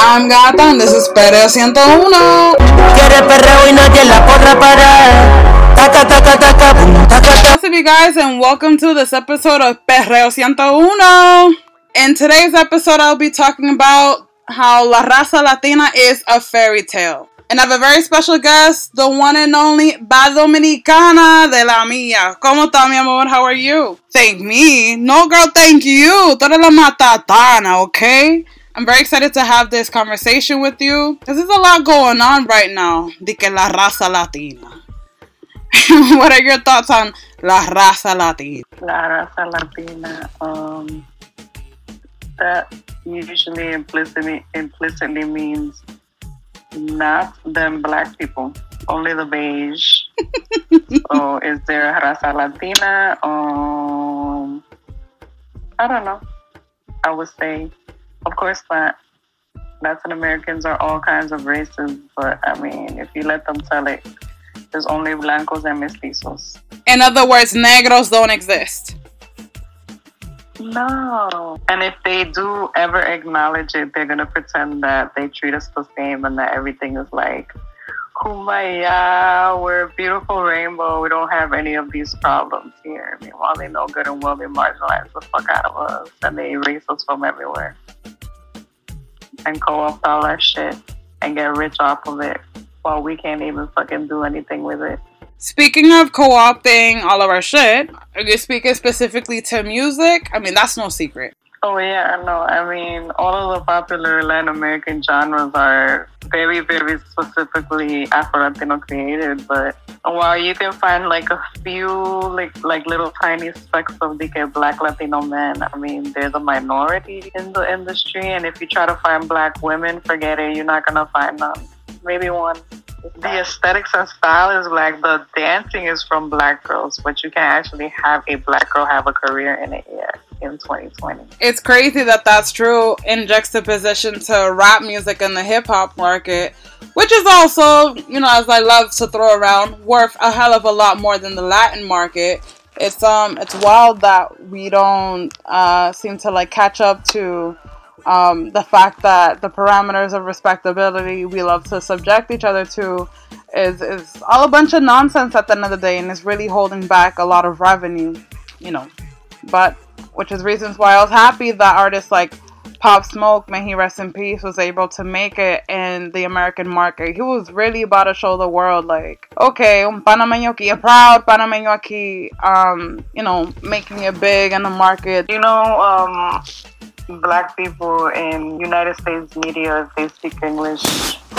I'm Gata and this is Perreo 101. Quiere perreo y nadie la podrá parar. Taca, taca, taca, boom, taca, taca. What's up, you guys, and welcome to this episode of Perreo 101. In today's episode, I'll be talking about how La Raza Latina is a fairy tale. And I have a very special guest, the one and only Bad Dominicana de la Mía. ¿Cómo está, mi amor? How are you? Thank me. No, girl, thank you. Tú eres la matatana, okay? I'm very excited to have this conversation with you. Because there's a lot going on right now. De que la raza latina. what are your thoughts on la raza latina? La raza latina. Um, that usually implicitly implicitly means not them black people, only the beige. so is there a raza latina? Um, I don't know. I would say, course not. Latin Americans are all kinds of races, but I mean, if you let them tell it, there's only blancos and mestizos. In other words, negros don't exist. No. And if they do ever acknowledge it, they're gonna pretend that they treat us the same and that everything is like kumbaya, we're a beautiful rainbow, we don't have any of these problems here. Meanwhile they know good and well they marginalize the fuck out of us and they erase us from everywhere. And co-opt all our shit and get rich off of it while we can't even fucking do anything with it. Speaking of co-opting all of our shit, are you speaking specifically to music? I mean, that's no secret. Oh yeah, no. I mean, all of the popular Latin American genres are very, very specifically Afro Latino created. But while you can find like a few, like like little tiny specks of the Black Latino men, I mean, they're the minority in the industry. And if you try to find Black women, forget it. You're not gonna find them. Maybe one. The aesthetics and style is black. The dancing is from black girls, but you can actually have a black girl have a career in it in 2020. It's crazy that that's true in juxtaposition to rap music and the hip hop market, which is also, you know, as I love to throw around, worth a hell of a lot more than the Latin market. It's um, it's wild that we don't uh, seem to like catch up to um, the fact that the parameters of respectability we love to subject each other to is is all a bunch of nonsense at the end of the day, and is really holding back a lot of revenue, you know. But which is reasons why I was happy that artists like Pop Smoke, may he rest in peace, was able to make it in the American market. He was really about to show the world, like, okay, un panameño aquí, a proud panameño aquí, um, you know, making it big in the market. You know, um, black people in United States media, if they speak English,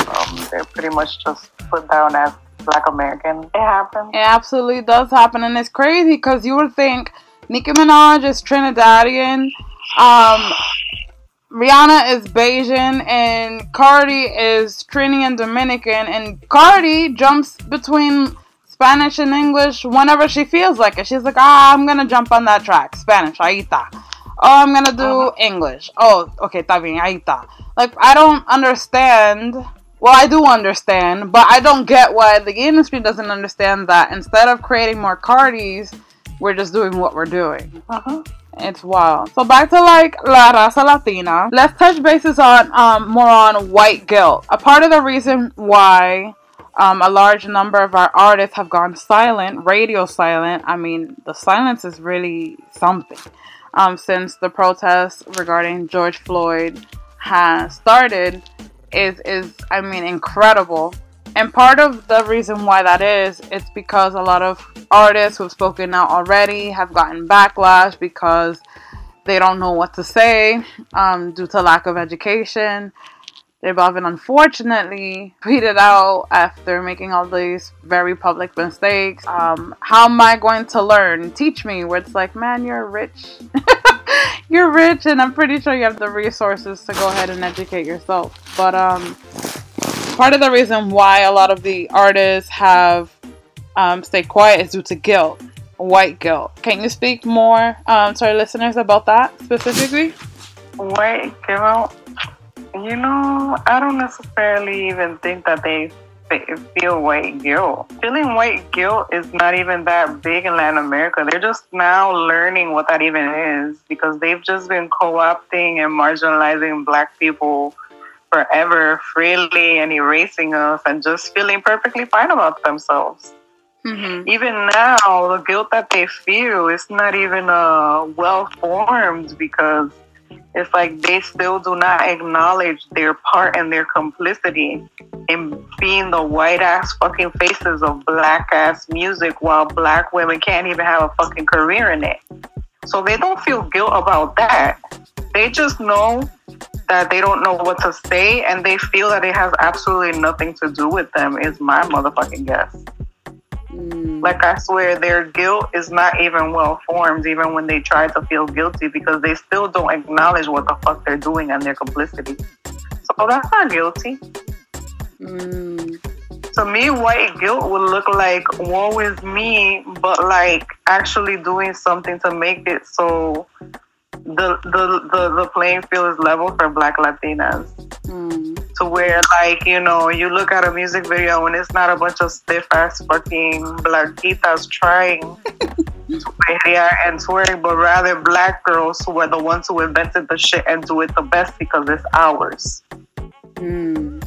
um, they're pretty much just put down as black American. It happens. It absolutely does happen, and it's crazy because you would think Nicki Minaj is Trinidadian, um, Rihanna is Bajan, and Cardi is Trini and Dominican, and Cardi jumps between Spanish and English whenever she feels like it. She's like, ah, I'm gonna jump on that track, Spanish, ahí está. Oh, I'm gonna do Uh-huh. English. Oh, okay, está bien, ahí está. Like, I don't understand. Well, I do understand, but I don't get why the industry doesn't understand that. Instead of creating more Cardis, we're just doing what we're doing. Uh-huh. It's wild. So back to like La Raza Latina. Let's touch bases on um, more on white guilt. A part of the reason why um, a large number of our artists have gone silent, radio silent. I mean, the silence is really something. Um, since the protests regarding George Floyd has started, is is I mean incredible. And part of the reason why that is, it's because a lot of artists who've spoken out already have gotten backlash because they don't know what to say um, due to lack of education. They've often, unfortunately, tweeted out after making all these very public mistakes. Um, how am I going to learn? Teach me. Where it's like, man, you're rich. you're rich, and I'm pretty sure you have the resources to go ahead and educate yourself. But um, part of the reason why a lot of the artists have um, stayed quiet is due to guilt, white guilt. Can you speak more um, to our listeners about that specifically? White out. You know, I don't necessarily even think that they feel white guilt. Feeling white guilt is not even that big in Latin America. They're just now learning what that even is because they've just been co opting and marginalizing black people forever freely and erasing us and just feeling perfectly fine about themselves. Mhm. Even now, the guilt that they feel is not even uh, well formed because it's like they still do not acknowledge their part and their complicity in being the white ass fucking faces of black ass music while black women can't even have a fucking career in it. So they don't feel guilt about that. They just know that they don't know what to say and they feel that it has absolutely nothing to do with them, is my motherfucking guess. Like I swear, their guilt is not even well formed, even when they try to feel guilty, because they still don't acknowledge what the fuck they're doing and their complicity. So that's not guilty. Mm. To me, white guilt would look like woe is me, but like actually doing something to make it so the the the, the playing field is level for Black Latinas. Mm. To where like you know you look at a music video and it's not a bunch of stiff ass fucking blanquitas trying to perrear and twerk, but rather black girls who are the ones who invented the shit and do it the best because it's ours. Mm.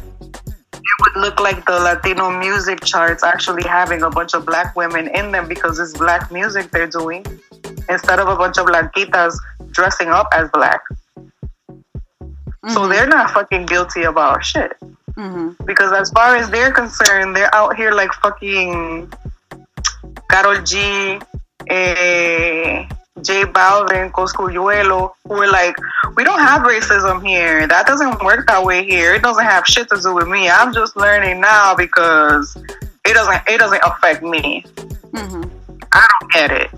It would look like the Latino music charts actually having a bunch of black women in them because it's black music they're doing instead of a bunch of blanquitas dressing up as black. So Mhm. they're not fucking guilty about shit. Mhm. Because as far as they're concerned, they're out here like fucking Karol G, eh, J Balvin, Cosculluela, who are like, we don't have racism here. That doesn't work that way here. It doesn't have shit to do with me. I'm just learning now because it doesn't it doesn't affect me. Mhm. I don't get it.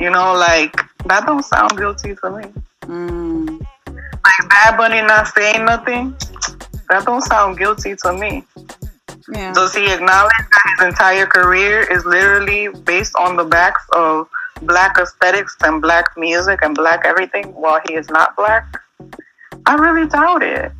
You know, like that don't sound guilty to me. Mm. Like Bad Bunny not saying nothing. That don't sound guilty to me. Yeah. Does he acknowledge that his entire career is literally based on the backs of black aesthetics and black music and black everything while he is not black? I really doubt it.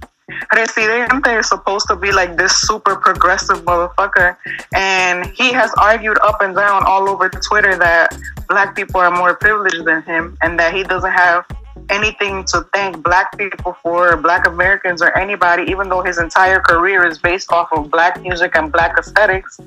Residente is supposed to be like this super progressive motherfucker, and he has argued up and down all over Twitter that black people are more privileged than him and that he doesn't have anything to thank black people for, or black Americans, or anybody, even though his entire career is based off of black music and black aesthetics.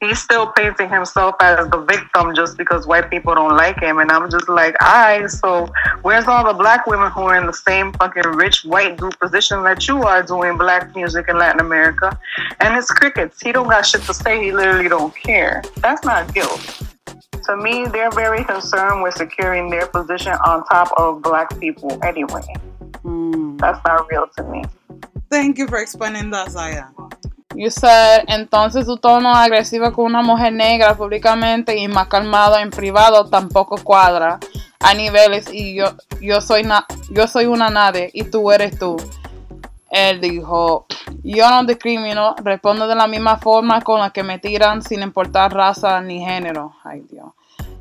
He's still painting himself as the victim just because white people don't like him. And I'm just like, alright, so where's all the black women who are in the same fucking rich white dude position that you are doing black music in Latin America? And it's crickets. He don't got shit to say. He literally don't care. That's not guilt. To me, they're very concerned with securing their position on top of black people anyway. Mm. That's not real to me. Thank you for explaining that, Zaya. You said, entonces tu tono agresivo con una mujer negra públicamente y más calmado en privado tampoco cuadra a niveles y yo, yo, soy, na- yo soy una nadie y tú eres tú. Él dijo, yo no discrimino, respondo de la misma forma con la que me tiran sin importar raza ni género. Ay Dios.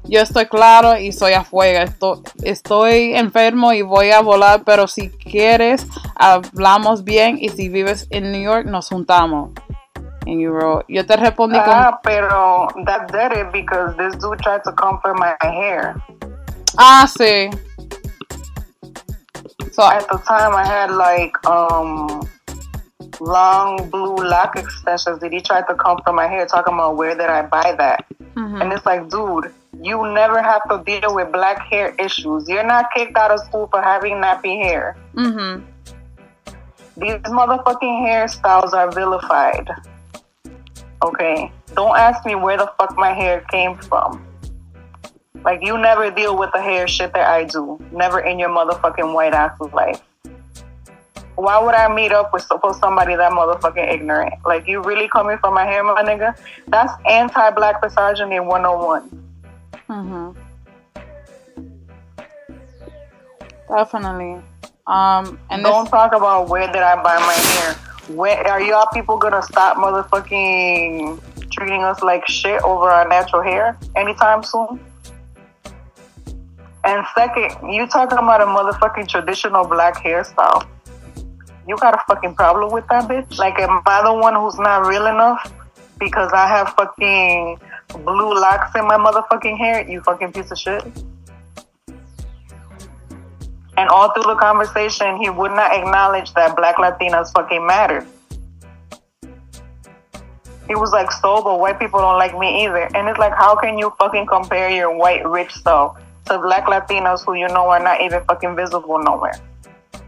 Yo estoy claro y soy a fuego. Estoy, estoy enfermo y voy a volar, pero si quieres, hablamos bien y si vives en New York, nos juntamos. And you wrote, yo te respondí con, Ah, pero that did it because this dude tried to comfort my hair. ah, sí. So, At the time, I had like um long blue lock extensions. Did he try to comfort my hair, talking about where did I buy that? mhm. And it's like, dude, you never have to deal with black hair issues. You're not kicked out of school for having nappy hair. Mhm. These motherfucking hairstyles are vilified. Okay? Don't ask me where the fuck my hair came from. Like, you never deal with the hair shit that I do. Never in your motherfucking white ass's life. Why would I meet up with for somebody that motherfucking ignorant? Like, you really coming for my hair, my nigga? That's anti black misogyny 101. Mhm. Definitely. Um, and Don't this, talk about where did I buy my hair. Where are y'all people gonna stop motherfucking treating us like shit over our natural hair anytime soon? And second, you talking about a motherfucking traditional black hairstyle. You got a fucking problem with that bitch? Like, am I the one who's not real enough because I have fucking blue locks in my motherfucking hair? You fucking piece of shit. And all through the conversation, he would not acknowledge that black Latinas fucking mattered. He was like, so, but white people don't like me either. And it's like, how can you fucking compare your white rich self to black Latinos who you know are not even fucking visible nowhere?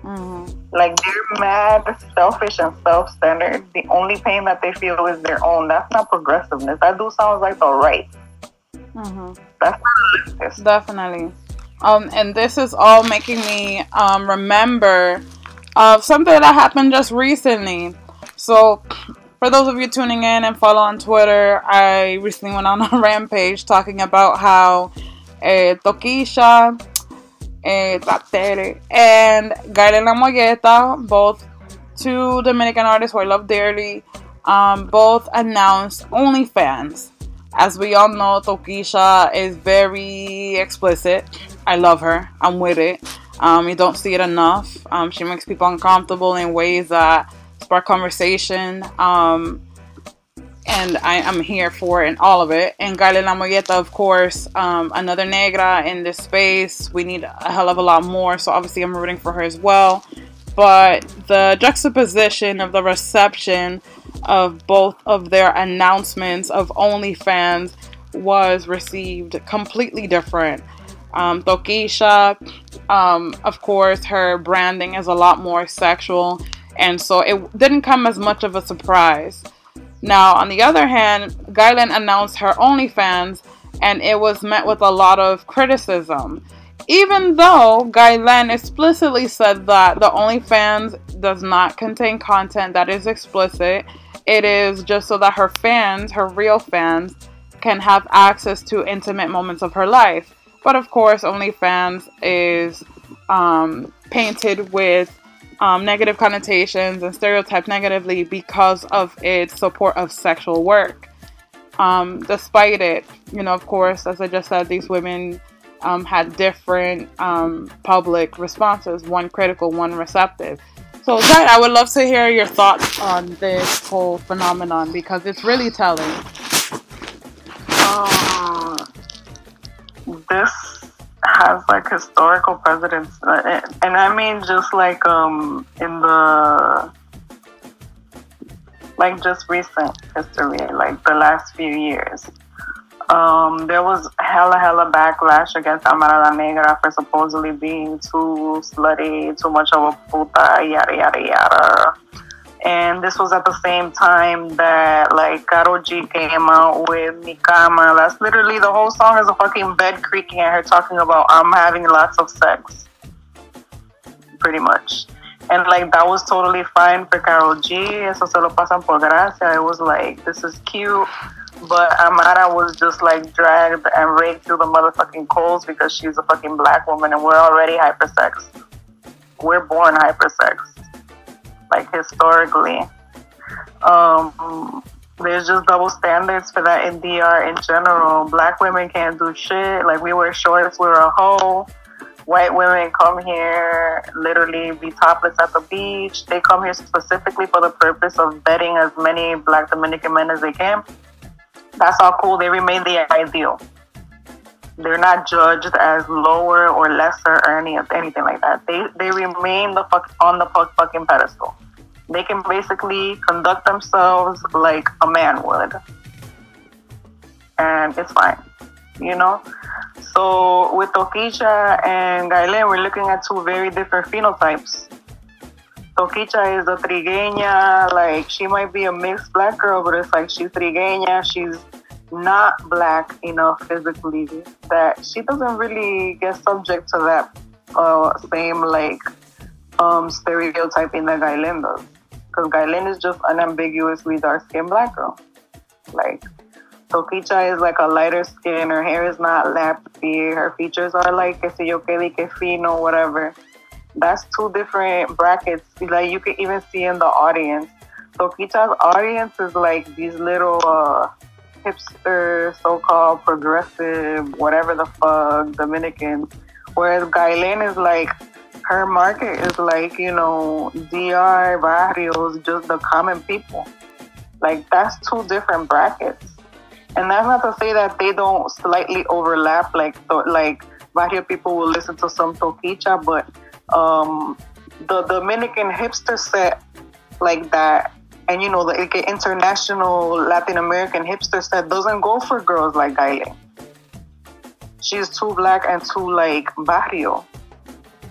Mhm. Like they're mad, selfish, and self-centered. The only pain that they feel is their own. That's not progressiveness. That do sounds like the right. Mhm. That's not leftist. Definitely. Um, and this is all making me um, remember of something that happened just recently. So, for those of you tuning in and follow on Twitter, I recently went on a rampage talking about how eh, Tokischa, Tatere, and Gailen La Moyeta, both two Dominican artists who I love dearly, um, both announced OnlyFans. As we all know, Tokischa is very explicit. I love her. I'm with it. Um, you don't see it enough. Um, she makes people uncomfortable in ways that spark conversation. Um, and I, I'm here for it and all of it. And Gailen La Moyeta, of course, um, another negra in this space. We need a hell of a lot more. So obviously, I'm rooting for her as well. But the juxtaposition of the reception of both of their announcements of OnlyFans was received completely different. Um, Tokischa, um, of course, her branding is a lot more sexual, and so it didn't come as much of a surprise. Now, on the other hand, Gailen announced her OnlyFans, and it was met with a lot of criticism. Even though Gailen explicitly said that the OnlyFans does not contain content that is explicit, it is just so that her fans, her real fans, can have access to intimate moments of her life. But of course, OnlyFans is um, painted with um, negative connotations and stereotyped negatively because of its support of sexual work. Um, despite it, you know, of course, as I just said, these women um, had different um, public responses one critical, one receptive. So, Zach, I would love to hear your thoughts on this whole phenomenon because it's really telling. Um, this has like historical precedence, uh, and I mean just like um in the like just recent history, like the last few years. Um, there was hella hella backlash against Amara La Negra for supposedly being too slutty, too much of a puta, yada yada yada. And this was at the same time that like Karol G came out with Mi Cama. That's literally the whole song is a fucking bed creaking and her talking about I'm having lots of sex. Pretty much. And like that was totally fine for Karol G. Eso se lo pasan por gracia. It was like this is cute. But Amara was just like dragged and raked through the motherfucking coals because she's a fucking black woman and we're already hypersex. We're born hypersex like historically. Um, there's just double standards for that in DR in general. Black women can't do shit. Like we wear shorts, we're a hoe. White women come here literally be topless at the beach. They come here specifically for the purpose of betting as many black Dominican men as they can. That's all cool. They remain the ideal. They're not judged as lower or lesser or any anything like that. They they remain the fuck on the fuck fucking pedestal. They can basically conduct themselves like a man would, and it's fine, you know. So with Tokischa and Gailen, we're looking at two very different phenotypes. Tokischa is a trigueña, like she might be a mixed black girl, but it's like she's trigueña, she's not black enough physically that she doesn't really get subject to that uh, same like um, stereotyping that Gailen does. Because Gailen is just unambiguously dark skinned black girl. Like Tokischa is like a lighter skin, her hair is not lappy, her features are like que si yo que fino, whatever. That's two different brackets. Like you can even see in the audience. Tokischa's audience is like these little uh, hipster, so-called progressive, whatever the fuck, Dominicans. Whereas Gailen is like, her market is like, you know, DR, barrios, just the common people. Like, that's two different brackets. And that's not to say that they don't slightly overlap, like, like barrio people will listen to some Tokischa, but um, the Dominican hipster set like that, and you know the like, international Latin American hipster set doesn't go for girls like Gaile. She's too black and too like barrio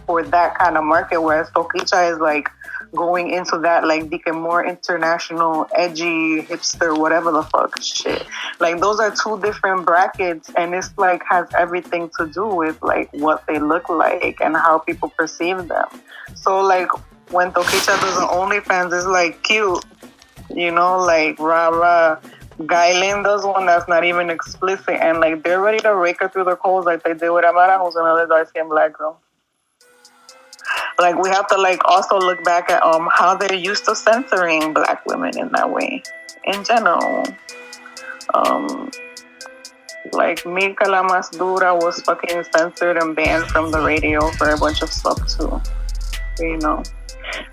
for that kind of market, whereas Tokischa is like going into that like the more international, edgy, hipster, whatever the fuck shit. Like those are two different brackets, and it's like has everything to do with like what they look like and how people perceive them. So like when Tokischa does an OnlyFans, it's like cute, you know, like rah. Gailen does one that's not even explicit, and like they're ready to rake her through the coals like they did with Amara, who's another dark skinned black girl like we have to like also look back at um how they're used to censoring black women in that way in general. Um like Mirka La Mas Dura was fucking censored and banned from the radio for a bunch of stuff too. You know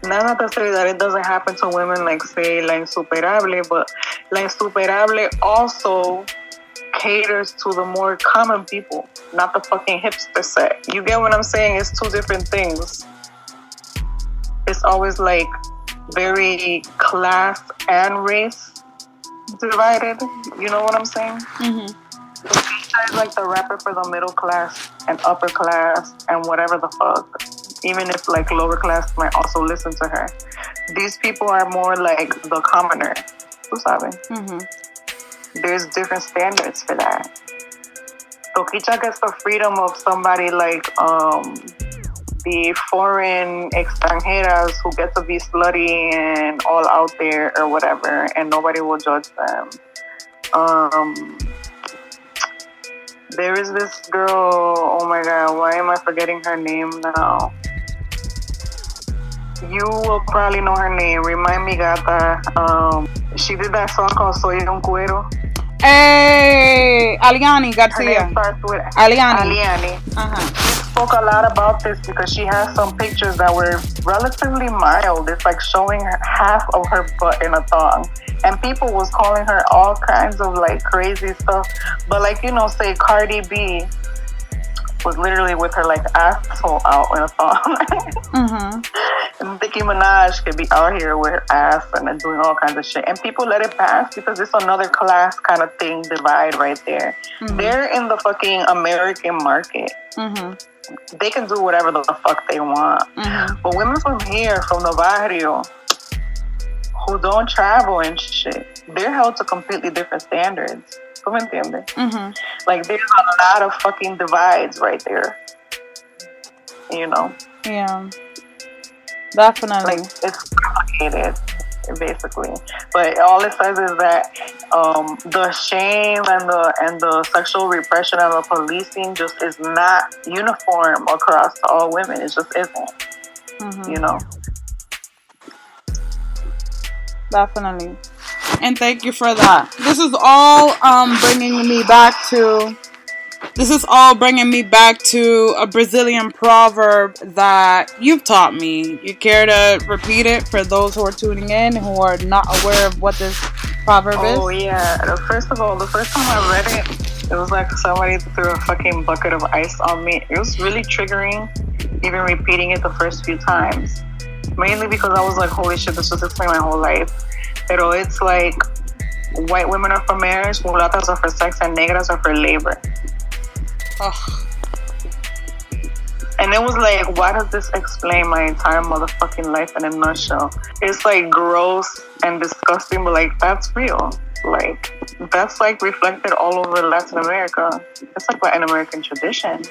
not to say that it doesn't happen to women like say La Insuperable but La Insuperable also caters to the more common people, not the fucking hipster set. You get what I'm saying? It's two different things. It's always like very class and race divided. You know what I'm saying? Mm-hmm. Like the rapper for the middle class and upper class and whatever the fuck. Even if like lower class might also listen to her. These people are more like the commoner. Tú sabes? Mm-hmm. there's different standards for that. Tokischa gets the freedom of somebody like um, the foreign extranjeras who get to be slutty and all out there or whatever, and nobody will judge them. Um, there is this girl, oh my god, why am I forgetting her name now? You will probably know her name. Remind me, gata. Um, she did that song called Soy un Cuero. Hey, Aliani Her Garcia. starts with Aliani. Aliani. Uh-huh. spoke a lot about this because she has some pictures that were relatively mild. It's like showing her half of her butt in a thong. And people was calling her all kinds of like crazy stuff. But like, you know, say Cardi B was literally with her like asshole out in a thong. Mm-hmm. and Nicki Minaj could be out here with her ass and doing all kinds of shit. And people let it pass because it's another class kind of thing divide right there. Mhm. They're in the fucking American market. Mm-hmm. They can do whatever the fuck they want. Mm-hmm. But women from here, from the barrio, who don't travel and shit, they're held to completely different standards. ¿Tú me entiendes? Mm-hmm. Like, there's a lot of fucking divides right there. You know? Yeah. Definitely. Like, it's complicated, basically. But all it says is that um, the shame and the and the sexual repression and the policing just is not uniform across all women. It just isn't. Mhm. You know? Definitely. And thank you for that. This is all um bringing me back to this is all bringing me back to a Brazilian proverb that you've taught me. You care to repeat it for those who are tuning in who are not aware of what this proverb Oh is? Oh yeah. First of all, the first time I read it, it was like somebody threw a fucking bucket of ice on me. It was really triggering, even repeating it the first few times. Mainly because I was like, holy shit, this just explained my whole life. Pero it's like white women are for marriage, mulatas are for sex, and negras are for labor. Ugh. And it was like, why does this explain my entire motherfucking life in a nutshell? It's like gross and disgusting, but like that's real. Like that's like reflected all over Latin America. It's like Latin American tradition.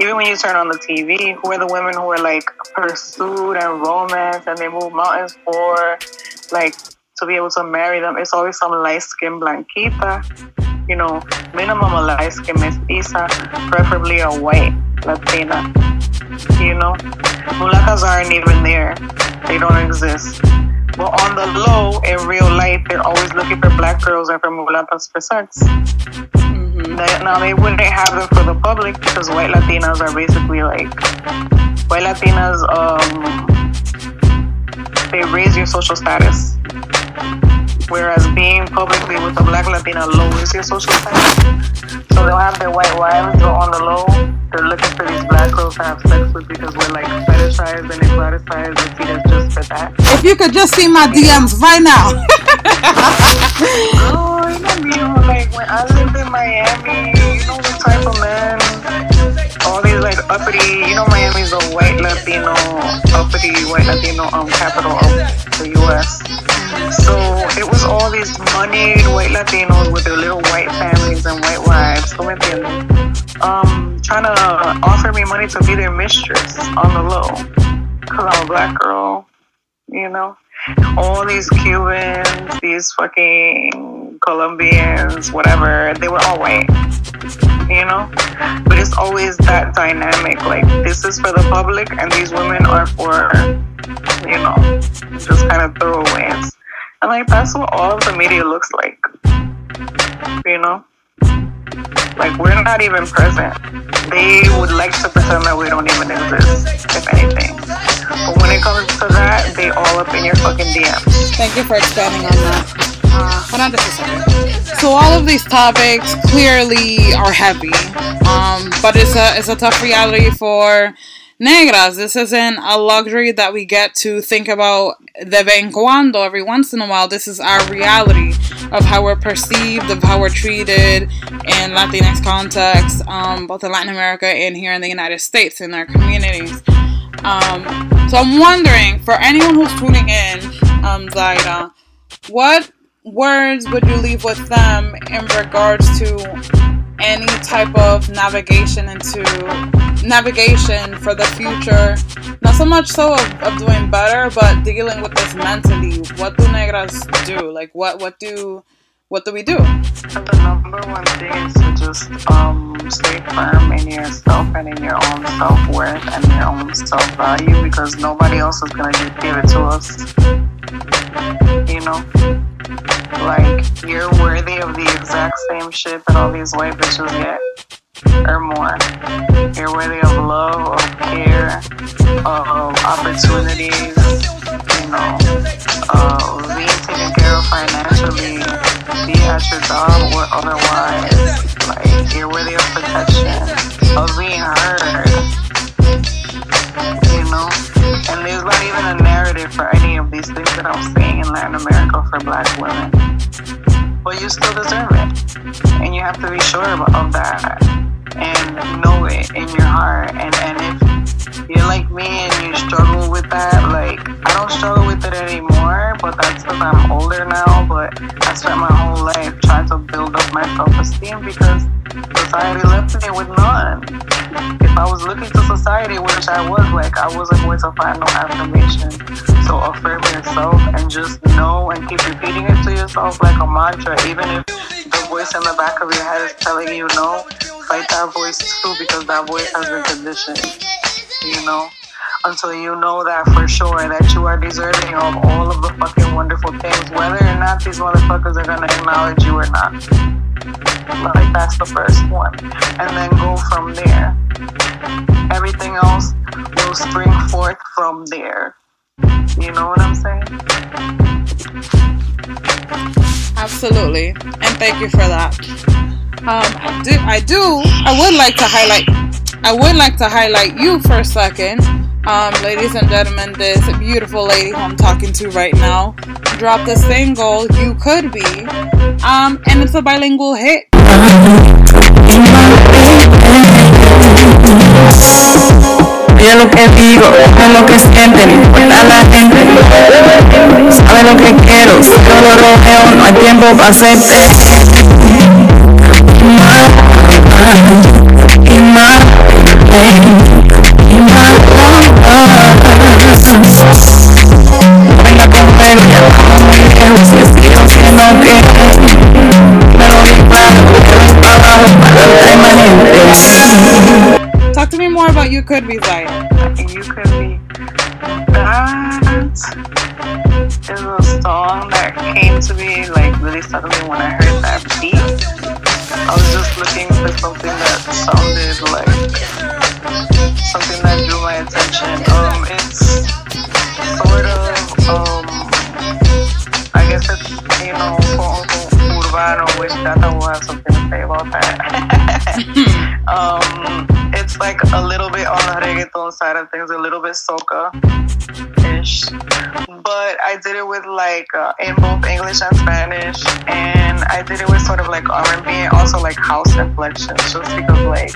Even when you turn on the TV, who are the women who are like pursued and romance and they move mountains for like to be able to marry them? It's always some light skinned blanquita, you know, minimum a light skinned mestiza, preferably a white Latina. You know, mulatas aren't even there; they don't exist. But on the low, in real life, they're always looking for black girls and for mulatas for sex. Mhm. They- Now they wouldn't have them for the public because white Latinas are basically like white Latinas. Um, they raise your social status, whereas being publicly with a black Latina lowers your social status. So they'll have their white wives go on the low they're looking for these black girls to have sex with because we're like fetishized and exoticized and seen as just for that. If you could just see my DMs right now. Oh, you know, you like when I lived in Miami, you know what type of men, all these like uppity, you know, Miami's a white Latino, uppity white Latino um capital of the U.S. So it was all these moneyed white Latinos with their little white families and white wives, ¿tú me entiendes? Um, trying to offer me money to be their mistress on the low, cause I'm a black girl, you know all these Cubans, these fucking Colombians, whatever, they were all white, you know? But it's always that dynamic. Like, this is for the public, and these women are for, you know, just kind of throwaways. And, like, that's what all of the media looks like, you know? Like, we're not even present. They would like to pretend that we don't even exist, if anything. But when it comes to that, they all up in your fucking DMs. Thank you for expanding on that. Uh, a second. So all of these topics clearly are heavy, um, but it's a it's a tough reality for negras. This isn't a luxury that we get to think about de vez en cuando, every once in a while. This is our reality of how we're perceived, of how we're treated in Latinx context, um, both in Latin America and here in the United States in our communities. Um, so I'm wondering, for anyone who's tuning in, um, Zaira, what words would you leave with them in regards to any type of navigation into navigation for the future? Not so much so of, of doing better, but dealing with this mentally. What do negras do? Like, what what do what do we do? The number one thing is to just um, stay firm in yourself and in your own self worth and your own self value because nobody else is gonna just give it to us. You know, like you're worthy of the exact same shit that all these white bitches get or more. You're worthy of love, of care, of opportunities, you know, of being taken care of financially, be at your job or otherwise. Like, you're worthy of protection, of being heard, you know? And there's not even a narrative for any of these things that I'm saying in Latin America for black women. But you still deserve it. And you have to be sure of that and know it in your heart. And, and if you're like me and you struggle with that, like I don't struggle with it anymore, but that's because I'm older now. But I spent my whole life trying to build up my self esteem because society left me with none. If I was looking to society, which I was, like I wasn't going to find no affirmation. So affirm yourself and just know and keep repeating it to yourself like a mantra, even if the voice in the back of your head is telling you no fight that voice too because that voice has been conditioned, you know? Until you know that for sure that you are deserving of all of the fucking wonderful things, whether or not these motherfuckers are gonna acknowledge you or not. Like that's the first one. And then go from there. Everything else will spring forth from there. You know what I'm saying? Absolutely, and thank you for that. Um, I do, I do, I would like to highlight, I would like to highlight you for a second, um, ladies and gentlemen. This beautiful lady who I'm talking to right now dropped a single, "You Could Be," um, and it's a bilingual hit. Lo que digo, lo que importa la gente. Sabe lo que quiero, si yo lo rojeo, no hay tiempo para hacerte. Talk to me more about "You Could Be," Zaira. you could be that is a song that came to me like really suddenly when I urbano, which Tata will have something to say about that. um, side of things, a little bit soca ish. But I did it with like uh, in both English and Spanish, and I did it with sort of like R&B and also like house inflections, just because like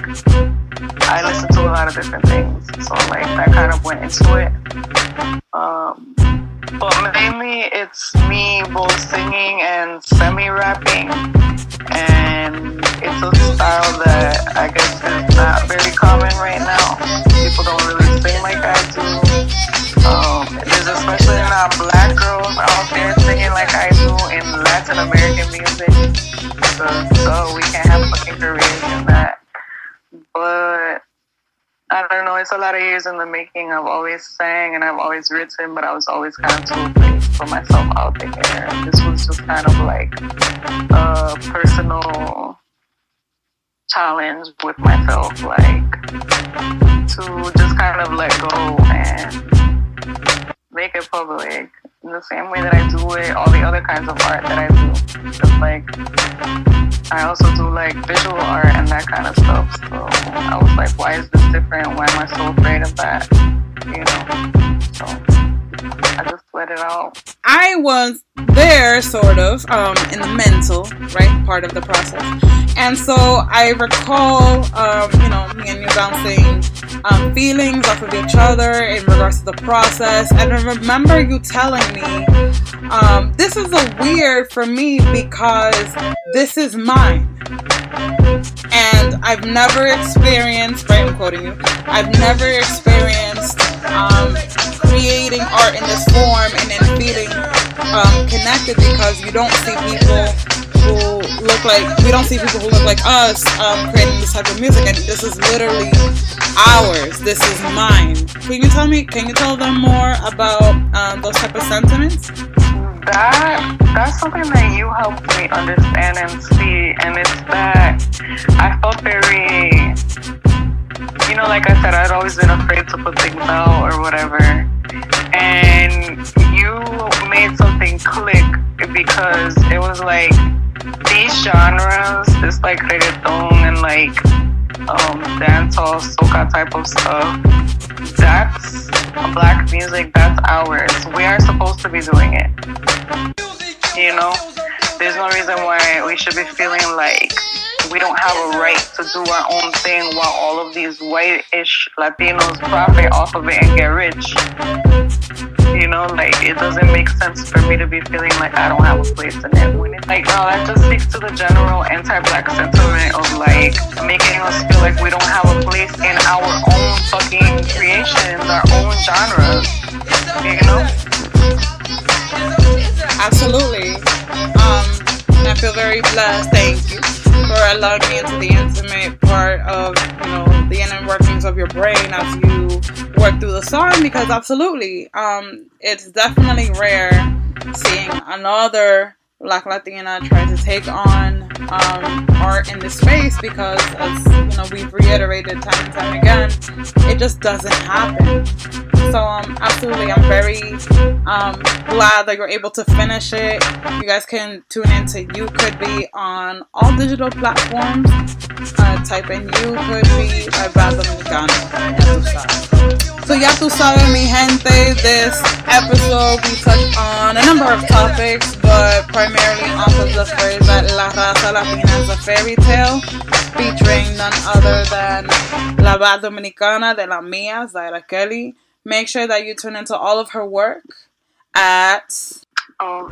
I listen to a lot of different things, so like that kind of went into it. Um, but mainly it's me both singing and semi-rapping, and it's a style that I guess is not very common right now. People don't really sing like I do. Um, there's especially not black girls out there singing like I do in Latin American music, so, so we can have fucking careers in that. But I don't know. It's a lot of years in the making. I've always sang and I've always written, but I was always kind of too to put myself out there. This was just kind of like a personal challenge with myself, like to just kind of let go and make it public in the same way that I do it, all the other kinds of art that I do. Just like I also do like visual art and that kind of stuff. So I was like, why is this different? Why am I so afraid of that? You know? So I just let it out. I was there, sort of, um, in the mental, right, part of the process. And so I recall, um, you know, me and you bouncing um, feelings off of each other in regards to the process. And I remember you telling me, um, this is a weird for me because this is mine. And I've never experienced, right, I'm quoting you, I've never experienced um, creating art in this form and then feeling um, connected because you don't see people look like we don't see people who look like us um, creating this type of music and this is literally ours. This is mine. Can you tell me can you tell them more about um, those type of sentiments? That that's something that you helped me understand and see and it's that I felt very you know like I said I'd always been afraid to put things out or whatever. And you made something click because it was like these genres this like reggaeton and like um dancehall soca type of stuff. That's black music that's ours. We are supposed to be doing it. You know, there's no reason why we should be feeling like we don't have a right to do our own thing while all of these white-ish Latinos profit off of it and get rich. Know, like it doesn't make sense for me to be feeling like I don't have a place in it. When it's like, no, that just speaks to the general anti-black sentiment of like making us feel like we don't have a place in our own fucking creations, our own genres. You know? Absolutely. Um, I feel very blessed. Thank you allowing me into the intimate part of you know the inner workings of your brain as you work through the song. Because absolutely, um, it's definitely rare seeing another Black Latina try to take on um, art in this space because, as you know, we've reiterated time and time again, it just doesn't happen. So, um, absolutely, I'm very um, glad that you're able to finish it. You guys can tune into You Could Be on all digital platforms. Uh, type in You Could Be by. Ya tú sabes. So, ya tú sabes, mi gente, this episode we touched on a number of topics, but primarily off of the phrase that La Raza Latina is a fairy tale, featuring none other than La Bad Dominicana de la Mia, Zaira Kelly. Make sure that you tune into all of her work at Oh,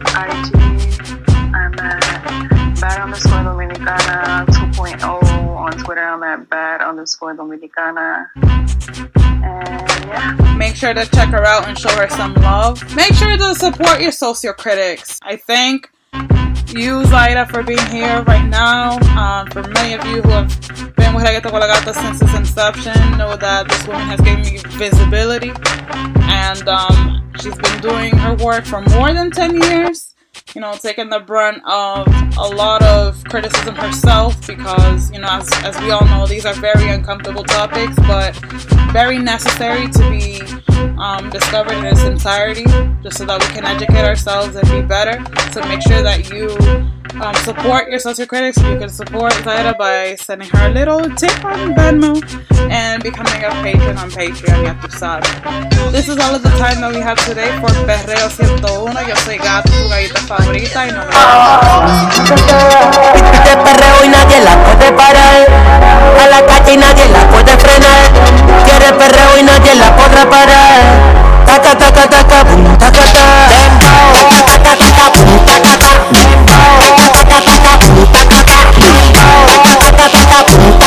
I'm at bad underscore Dominicana 2.0. On Twitter, I'm at bad underscore Dominicana. And yeah. Make sure to check her out and show her some love. Make sure to support your social critics. I thank you, Zaira, for being here right now. Um, for many of you who have been with Reggaeton con la Gata since its inception, know that this woman has given me visibility. And um, she's been doing her work for more than 10 years. You know, taking the brunt of a lot of criticism herself because, you know, as, as we all know, these are very uncomfortable topics, but very necessary to be um, discovered in its entirety, just so that we can educate ourselves and be better. to make sure that you um, support your social critics. You can support Zaira by sending her a little tip on Venmo and becoming a patron on Patreon, You ya tú sabes. This is all of the time that we have today for Perreo 101. Yo soy Gato, tu gallita favorita, y no me ah. Te perreo y nadie la puede parar. A la calle y nadie la puede frenar. Quiere perreo y nadie la podrá parar. Taca, taca, taca, boom, taca, taca. Taca, taca, taca, boom, taca, taca. Taca, taca, taca, taca, taca, taca, taca, taca, taca, taca,